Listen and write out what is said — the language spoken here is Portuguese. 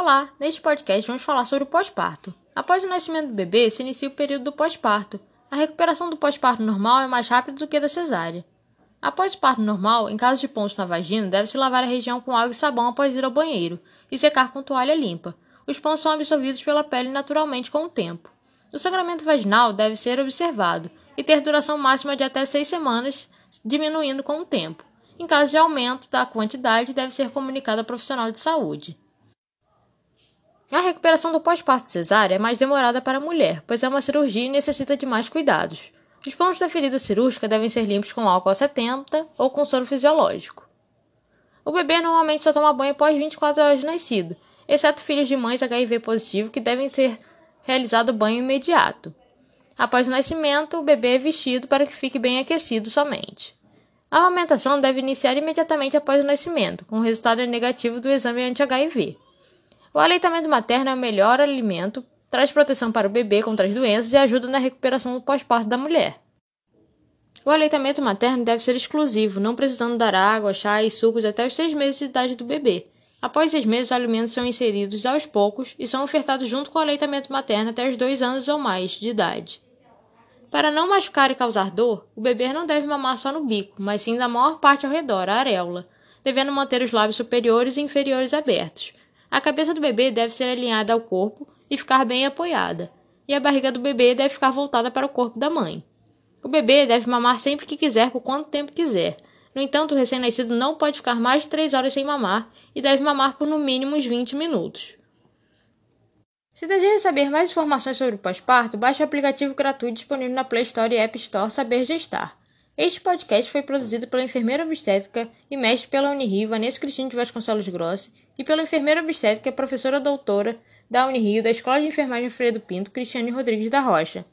Olá, neste podcast vamos falar sobre o pós-parto. Após o nascimento do bebê, se inicia o período do pós-parto. A recuperação do pós-parto normal é mais rápida do que a da cesárea. Após o parto normal, em caso de pontos na vagina, deve-se lavar a região com água e sabão após ir ao banheiro e secar com toalha limpa. Os pontos são absorvidos pela pele naturalmente com o tempo. O sangramento vaginal deve ser observado e ter duração máxima de até seis semanas, diminuindo com o tempo. Em caso de aumento da quantidade, deve ser comunicado ao profissional de saúde. A recuperação do pós-parto cesárea é mais demorada para a mulher, pois é uma cirurgia e necessita de mais cuidados. Os pontos da ferida cirúrgica devem ser limpos com álcool 70 ou com soro fisiológico. O bebê normalmente só toma banho após 24 horas de nascido, exceto filhos de mães HIV positivo que devem ser realizado banho imediato. Após o nascimento, o bebê é vestido para que fique bem aquecido somente. A amamentação deve iniciar imediatamente após o nascimento, com o resultado negativo do exame anti-HIV. O aleitamento materno é o melhor alimento, traz proteção para o bebê contra as doenças e ajuda na recuperação do pós-parto da mulher. O aleitamento materno deve ser exclusivo, não precisando dar água, chá e sucos até os seis meses de idade do bebê. Após seis meses, os alimentos são inseridos aos poucos e são ofertados junto com o aleitamento materno até os dois anos ou mais de idade. Para não machucar e causar dor, o bebê não deve mamar só no bico, mas sim da maior parte ao redor, a areola, devendo manter os lábios superiores e inferiores abertos, a cabeça do bebê deve ser alinhada ao corpo e ficar bem apoiada, e a barriga do bebê deve ficar voltada para o corpo da mãe. O bebê deve mamar sempre que quiser, por quanto tempo quiser. No entanto, o recém-nascido não pode ficar mais de 3 horas sem mamar e deve mamar por no mínimo uns 20 minutos. Se deseja saber mais informações sobre o pós-parto, baixe o aplicativo gratuito disponível na Play Store e App Store Saber Gestar. Este podcast foi produzido pela enfermeira obstétrica e mestre pela Unirio Vanessa Cristina de Vasconcelos Grossi e pela enfermeira obstétrica e professora doutora da Unirio da Escola de Enfermagem Freire do Pinto, Cristiane Rodrigues da Rocha.